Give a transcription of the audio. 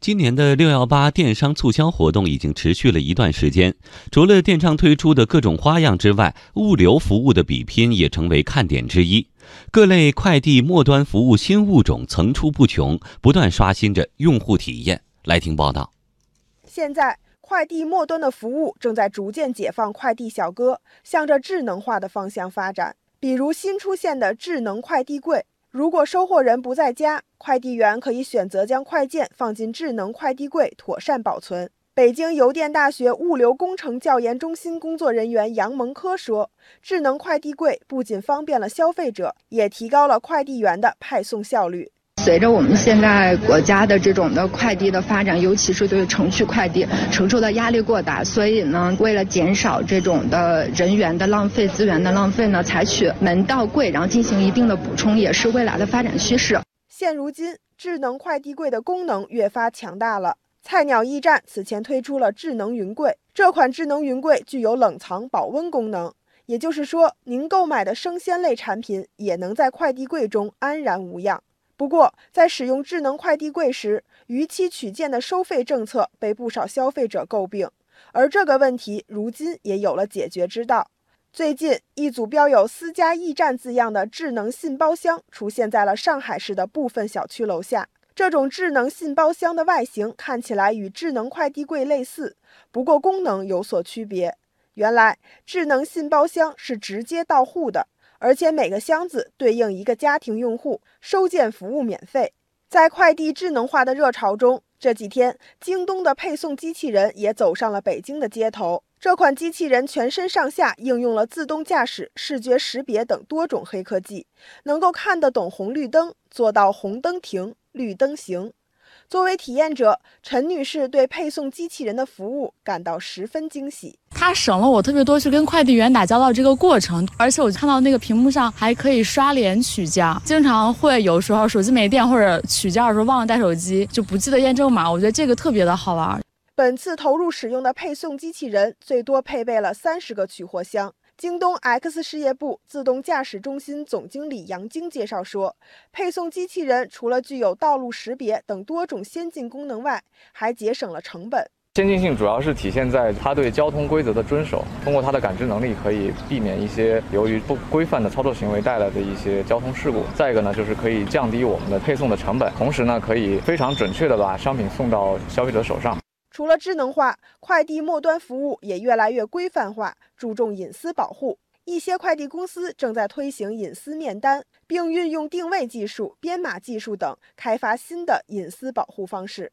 今年的六幺八电商促销活动已经持续了一段时间，除了电商推出的各种花样之外，物流服务的比拼也成为看点之一。各类快递末端服务新物种层出不穷，不断刷新着用户体验。来听报道。现在，快递末端的服务正在逐渐解放快递小哥，向着智能化的方向发展。比如新出现的智能快递柜。如果收货人不在家，快递员可以选择将快件放进智能快递柜，妥善保存。北京邮电大学物流工程教研中心工作人员杨蒙科说：“智能快递柜不仅方便了消费者，也提高了快递员的派送效率。”随着我们现在国家的这种的快递的发展，尤其是对程序快递承受的压力过大，所以呢，为了减少这种的人员的浪费、资源的浪费呢，采取门到柜，然后进行一定的补充，也是未来的发展趋势。现如今，智能快递柜的功能越发强大了。菜鸟驿站此前推出了智能云柜，这款智能云柜具有冷藏保温功能，也就是说，您购买的生鲜类产品也能在快递柜中安然无恙。不过，在使用智能快递柜时，逾期取件的收费政策被不少消费者诟病，而这个问题如今也有了解决之道。最近，一组标有“私家驿站”字样的智能信包箱出现在了上海市的部分小区楼下。这种智能信包箱的外形看起来与智能快递柜类似，不过功能有所区别。原来，智能信包箱是直接到户的。而且每个箱子对应一个家庭用户，收件服务免费。在快递智能化的热潮中，这几天京东的配送机器人也走上了北京的街头。这款机器人全身上下应用了自动驾驶、视觉识别等多种黑科技，能够看得懂红绿灯，做到红灯停，绿灯行。作为体验者，陈女士对配送机器人的服务感到十分惊喜。它省了我特别多去跟快递员打交道这个过程，而且我看到那个屏幕上还可以刷脸取件，经常会有时候手机没电或者取件的时候忘了带手机，就不记得验证码。我觉得这个特别的好玩。本次投入使用的配送机器人最多配备了三十个取货箱。京东 X 事业部自动驾驶中心总经理杨晶介绍说，配送机器人除了具有道路识别等多种先进功能外，还节省了成本。先进性主要是体现在它对交通规则的遵守，通过它的感知能力，可以避免一些由于不规范的操作行为带来的一些交通事故。再一个呢，就是可以降低我们的配送的成本，同时呢，可以非常准确的把商品送到消费者手上。除了智能化，快递末端服务也越来越规范化，注重隐私保护。一些快递公司正在推行隐私面单，并运用定位技术、编码技术等，开发新的隐私保护方式。